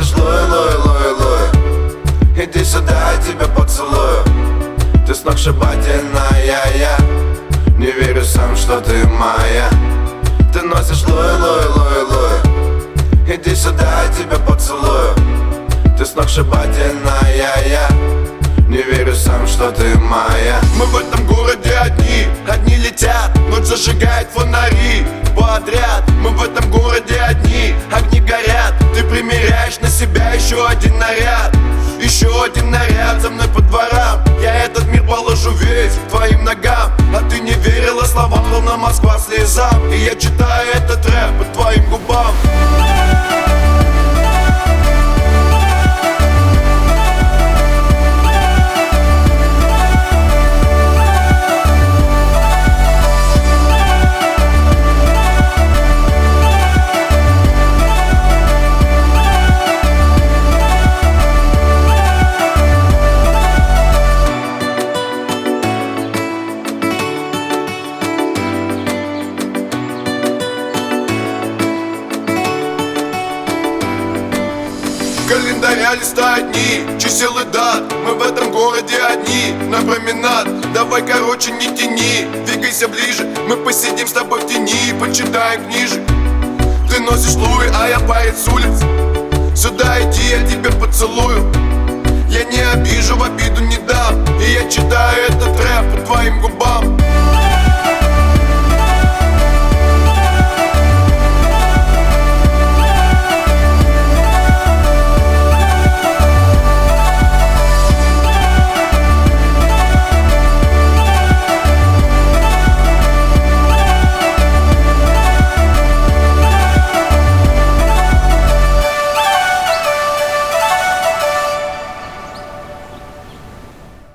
просишь лой, лой, лой, лой. Иди сюда, я тебя поцелую. Ты сногсшибательная я Не верю сам, что ты моя. Ты носишь лой, лой, лой, лой. Иди сюда, я тебя поцелую. Ты сногсшибательная я не верю сам, что ты моя. Мы в этом городе одни, одни летят Ночь зажигает фонари. Еще один наряд Еще один наряд за мной по дворам. Я этот мир положу весь к твоим ногам. А ты не верила словам, словно Москва слезам. И я читаю этот рэп по твоим губам Календаря листают дни, чисел и дат Мы в этом городе одни, на променад Давай короче не тяни, двигайся ближе Мы посидим с тобой в тени, почитаем книжек. Ты носишь луи, а я парень с улиц. Сюда иди, я тебя поцелую. Я не обижу, в обиду не дам И я